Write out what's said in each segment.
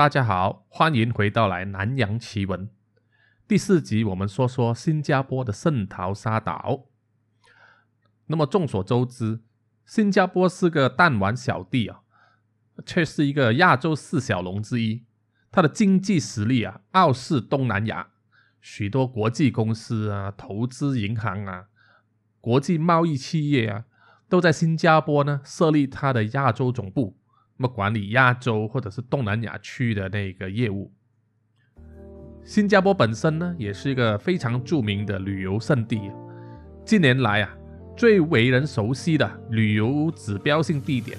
大家好，欢迎回到来南洋奇闻第四集。我们说说新加坡的圣淘沙岛。那么众所周知，新加坡是个弹丸小地啊，却是一个亚洲四小龙之一。它的经济实力啊，傲视东南亚。许多国际公司啊、投资银行啊、国际贸易企业啊，都在新加坡呢设立它的亚洲总部。那么管理亚洲或者是东南亚区的那个业务，新加坡本身呢也是一个非常著名的旅游胜地。近年来啊，最为人熟悉的旅游指标性地点，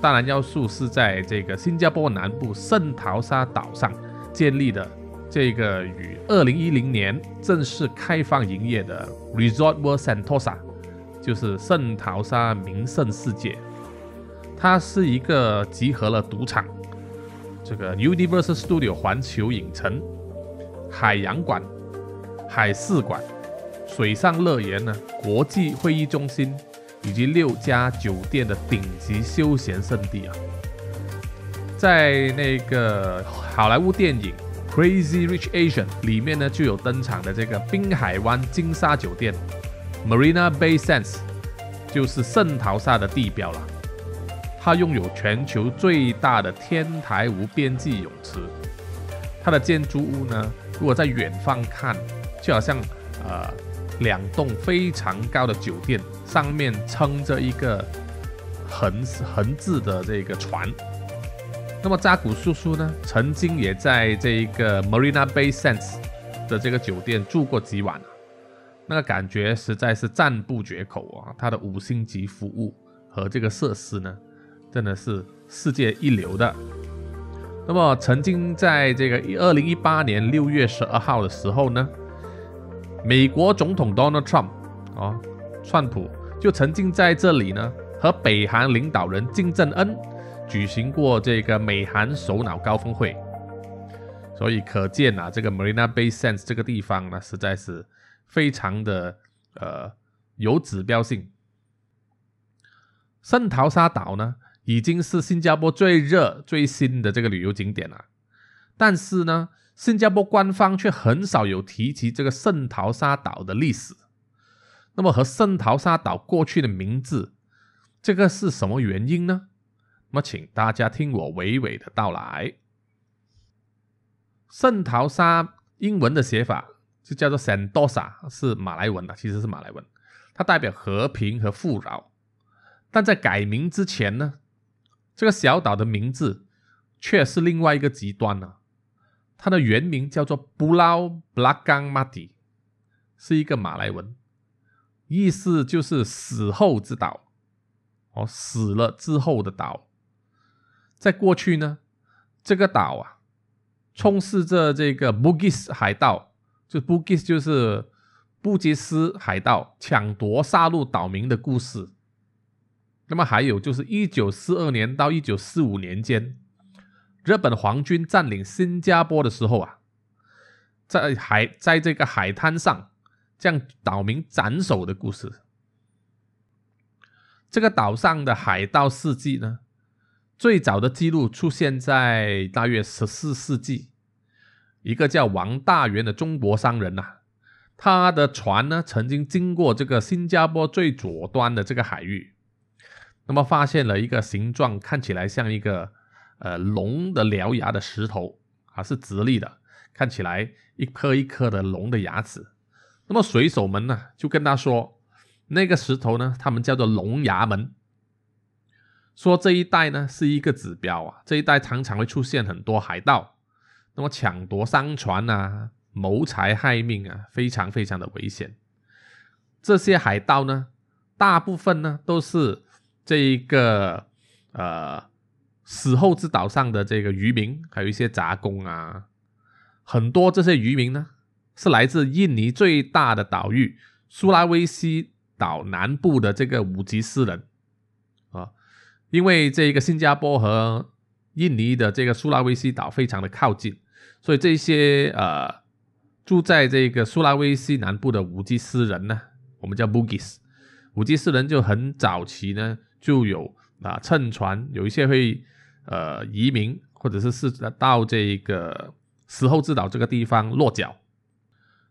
当然要数是在这个新加坡南部圣淘沙岛上建立的这个于二零一零年正式开放营业的 Resort World Sentosa，就是圣淘沙名胜世界。它是一个集合了赌场、这个 Universal Studio 环球影城、海洋馆、海事馆、水上乐园呢、国际会议中心以及六家酒店的顶级休闲胜地啊。在那个好莱坞电影《Crazy Rich Asian》里面呢，就有登场的这个滨海湾金沙酒店 （Marina Bay Sands） 就是圣淘沙的地标了。它拥有全球最大的天台无边际泳池。它的建筑物呢，如果在远方看，就好像呃两栋非常高的酒店，上面撑着一个横横字的这个船。那么扎古叔叔呢，曾经也在这个 Marina Bay Sands 的这个酒店住过几晚，那个感觉实在是赞不绝口啊！它的五星级服务和这个设施呢。真的是世界一流的。那么，曾经在这个二零一八年六月十二号的时候呢，美国总统 Donald Trump 啊，川普就曾经在这里呢和北韩领导人金正恩举行过这个美韩首脑高峰会。所以可见啊，这个 Marina Bay Sands 这个地方呢，实在是非常的呃有指标性。圣淘沙岛呢？已经是新加坡最热、最新的这个旅游景点了，但是呢，新加坡官方却很少有提及这个圣淘沙岛的历史。那么和圣淘沙岛过去的名字，这个是什么原因呢？那么请大家听我娓娓的道来。圣淘沙英文的写法就叫做 Sentosa，是马来文的，其实是马来文，它代表和平和富饶。但在改名之前呢？这个小岛的名字却是另外一个极端呢。它的原名叫做布劳布拉冈马蒂，是一个马来文，意思就是死后之岛。哦，死了之后的岛。在过去呢，这个岛啊，充斥着这个布吉斯海盗，就布吉斯就是布吉斯海盗抢夺杀戮岛民的故事。那么还有就是，一九四二年到一九四五年间，日本皇军占领新加坡的时候啊，在海在这个海滩上将岛民斩首的故事。这个岛上的海盗事迹呢，最早的记录出现在大约十四世纪，一个叫王大元的中国商人呐，他的船呢曾经经过这个新加坡最左端的这个海域。那么发现了一个形状看起来像一个呃龙的獠牙的石头啊，是直立的，看起来一颗一颗的龙的牙齿。那么水手们呢就跟他说，那个石头呢，他们叫做龙牙门，说这一带呢是一个指标啊，这一带常常会出现很多海盗，那么抢夺商船啊，谋财害命啊，非常非常的危险。这些海盗呢，大部分呢都是。这一个呃死后之岛上的这个渔民，还有一些杂工啊，很多这些渔民呢是来自印尼最大的岛屿苏拉威西岛南部的这个五吉斯人啊，因为这个新加坡和印尼的这个苏拉威西岛非常的靠近，所以这些呃住在这个苏拉威西南部的五级斯人呢，我们叫 Bugis，五级斯人就很早期呢。就有啊，乘船有一些会呃移民，或者是是到这个死后之岛这个地方落脚。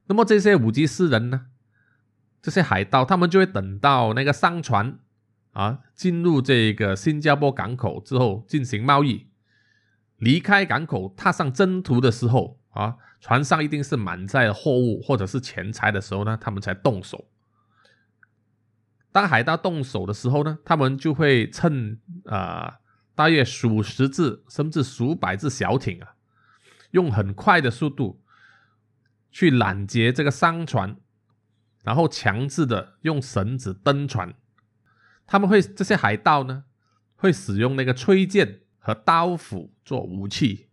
那么这些五级诗人呢，这些海盗，他们就会等到那个商船啊进入这个新加坡港口之后进行贸易，离开港口踏上征途的时候啊，船上一定是满载货物或者是钱财的时候呢，他们才动手。当海盗动手的时候呢，他们就会趁啊大约数十只甚至数百只小艇啊，用很快的速度去拦截这个商船，然后强制的用绳子登船。他们会这些海盗呢，会使用那个吹剑和刀斧做武器。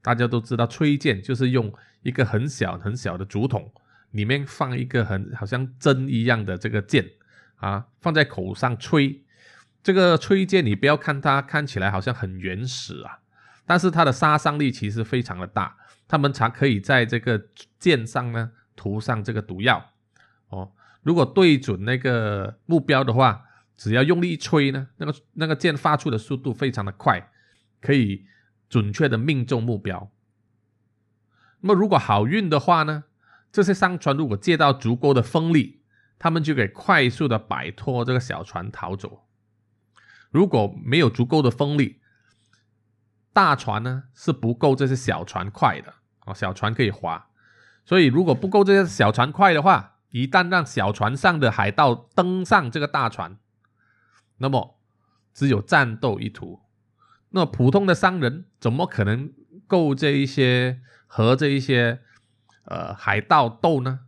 大家都知道，吹剑就是用一个很小很小的竹筒，里面放一个很好像针一样的这个剑。啊，放在口上吹，这个吹剑你不要看它看起来好像很原始啊，但是它的杀伤力其实非常的大。他们才可以在这个剑上呢涂上这个毒药哦。如果对准那个目标的话，只要用力一吹呢，那个那个剑发出的速度非常的快，可以准确的命中目标。那么如果好运的话呢，这些商船如果借到足够的风力。他们就可以快速的摆脱这个小船逃走。如果没有足够的风力，大船呢是不够这些小船快的哦。小船可以划，所以如果不够这些小船快的话，一旦让小船上的海盗登上这个大船，那么只有战斗一途。那普通的商人怎么可能够这一些和这一些呃海盗斗呢？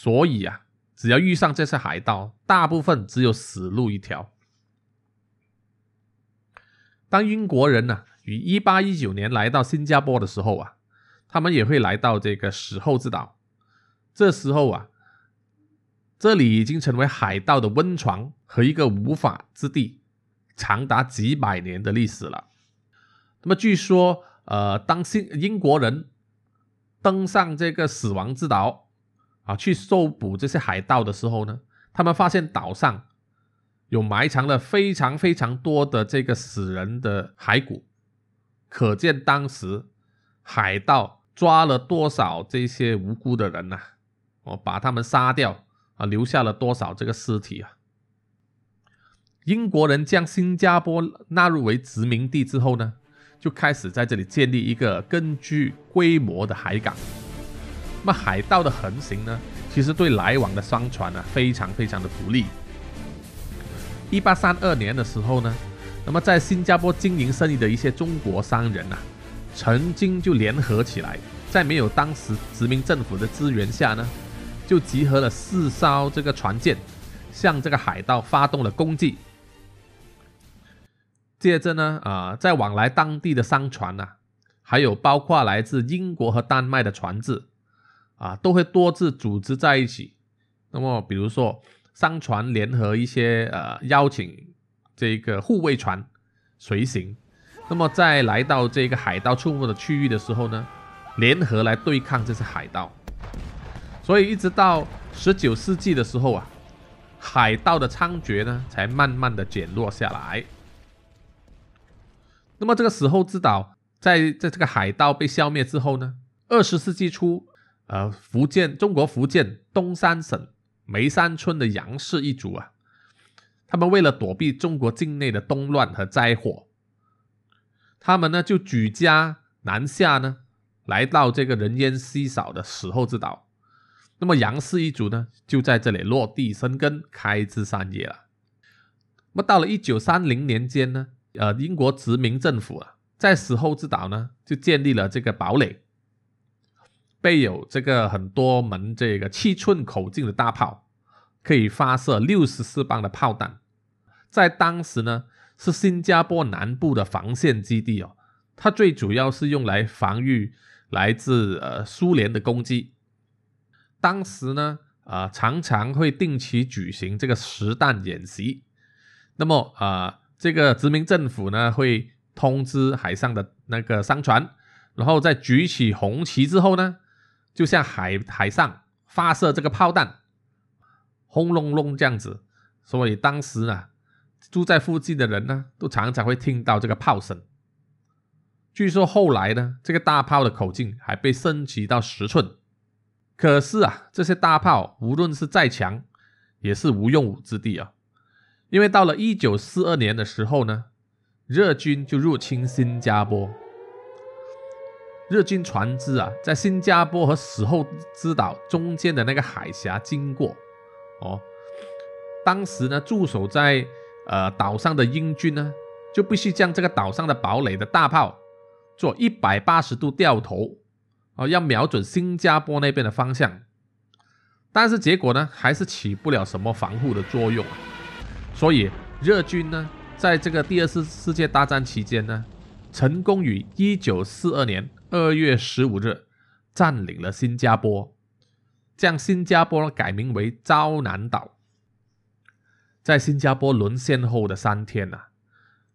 所以啊，只要遇上这些海盗，大部分只有死路一条。当英国人呢于一八一九年来到新加坡的时候啊，他们也会来到这个死后之岛。这时候啊，这里已经成为海盗的温床和一个无法之地，长达几百年的历史了。那么据说，呃，当新英国人登上这个死亡之岛。啊，去搜捕这些海盗的时候呢，他们发现岛上有埋藏了非常非常多的这个死人的骸骨，可见当时海盗抓了多少这些无辜的人呐！哦，把他们杀掉啊，留下了多少这个尸体啊！英国人将新加坡纳入为殖民地之后呢，就开始在这里建立一个根据规模的海港。那么海盗的横行呢，其实对来往的商船呢非常非常的不利。一八三二年的时候呢，那么在新加坡经营生意的一些中国商人呐，曾经就联合起来，在没有当时殖民政府的支援下呢，就集合了四艘这个船舰，向这个海盗发动了攻击。接着呢，啊，在往来当地的商船呐，还有包括来自英国和丹麦的船只。啊，都会多次组织在一起。那么，比如说商船联合一些呃邀请这个护卫船随行。那么，在来到这个海盗出没的区域的时候呢，联合来对抗这些海盗。所以，一直到十九世纪的时候啊，海盗的猖獗呢才慢慢的减弱下来。那么，这个死后之岛在在这个海盗被消灭之后呢，二十世纪初。呃，福建中国福建东三省梅山村的杨氏一族啊，他们为了躲避中国境内的动乱和灾祸，他们呢就举家南下呢，来到这个人烟稀少的死后之岛。那么杨氏一族呢，就在这里落地生根，开枝散叶了。那么到了一九三零年间呢，呃，英国殖民政府啊，在死后之岛呢，就建立了这个堡垒。备有这个很多门这个七寸口径的大炮，可以发射六十四磅的炮弹，在当时呢是新加坡南部的防线基地哦。它最主要是用来防御来自呃苏联的攻击。当时呢啊常常会定期举行这个实弹演习。那么啊这个殖民政府呢会通知海上的那个商船，然后在举起红旗之后呢。就像海海上发射这个炮弹，轰隆隆这样子，所以当时呢，住在附近的人呢，都常常会听到这个炮声。据说后来呢，这个大炮的口径还被升级到十寸。可是啊，这些大炮无论是再强，也是无用武之地啊。因为到了一九四二年的时候呢，日军就入侵新加坡。日军船只啊，在新加坡和死后之岛中间的那个海峡经过。哦，当时呢，驻守在呃岛上的英军呢，就必须将这个岛上的堡垒的大炮。做一百八十度掉头，哦，要瞄准新加坡那边的方向，但是结果呢，还是起不了什么防护的作用。所以日军呢，在这个第二次世界大战期间呢，成功于一九四二年二月十五日占领了新加坡，将新加坡改名为招南岛。在新加坡沦陷后的三天呐，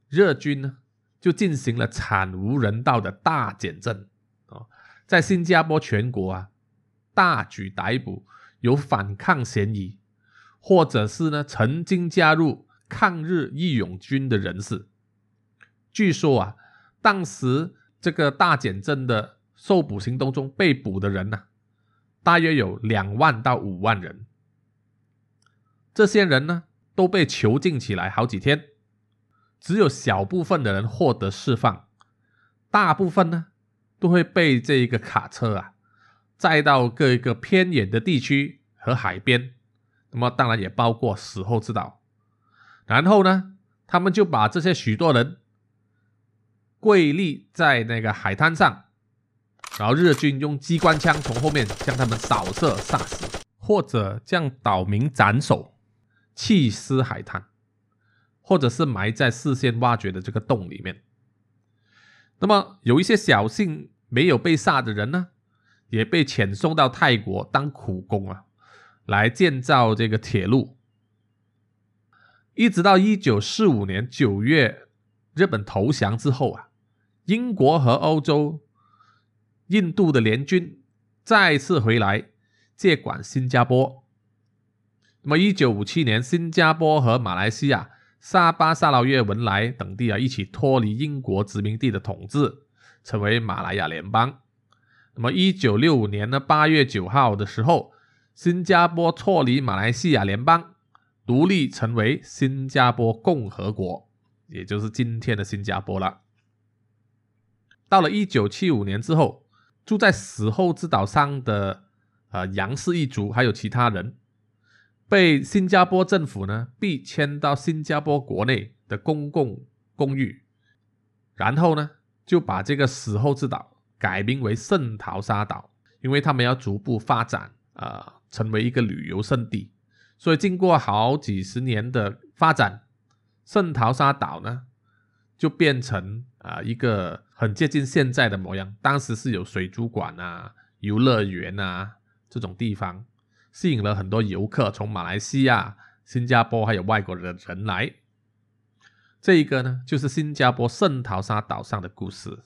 日军呢。就进行了惨无人道的大减震啊，在新加坡全国啊，大举逮捕有反抗嫌疑，或者是呢曾经加入抗日义勇军的人士。据说啊，当时这个大减震的受捕行动中被捕的人呢，大约有两万到五万人。这些人呢，都被囚禁起来好几天。只有小部分的人获得释放，大部分呢都会被这一个卡车啊载到各一个偏远的地区和海边，那么当然也包括死后之岛。然后呢，他们就把这些许多人跪立在那个海滩上，然后日军用机关枪从后面将他们扫射杀死，或者将岛民斩首，弃尸海滩。或者是埋在事先挖掘的这个洞里面。那么有一些侥幸没有被杀的人呢，也被遣送到泰国当苦工啊，来建造这个铁路。一直到一九四五年九月，日本投降之后啊，英国和欧洲、印度的联军再次回来接管新加坡。那么一九五七年，新加坡和马来西亚。沙巴、沙劳越、文莱等地啊，一起脱离英国殖民地的统治，成为马来亚联邦。那么，一九六五年的八月九号的时候，新加坡脱离马来西亚联邦，独立成为新加坡共和国，也就是今天的新加坡了。到了一九七五年之后，住在死后之岛上的呃杨氏一族还有其他人。被新加坡政府呢逼迁到新加坡国内的公共公寓，然后呢就把这个死后之岛改名为圣淘沙岛，因为他们要逐步发展啊，成为一个旅游胜地。所以经过好几十年的发展，圣淘沙岛呢就变成啊一个很接近现在的模样。当时是有水族馆啊、游乐园啊这种地方。吸引了很多游客从马来西亚、新加坡还有外国的人来。这一个呢，就是新加坡圣淘沙岛上的故事。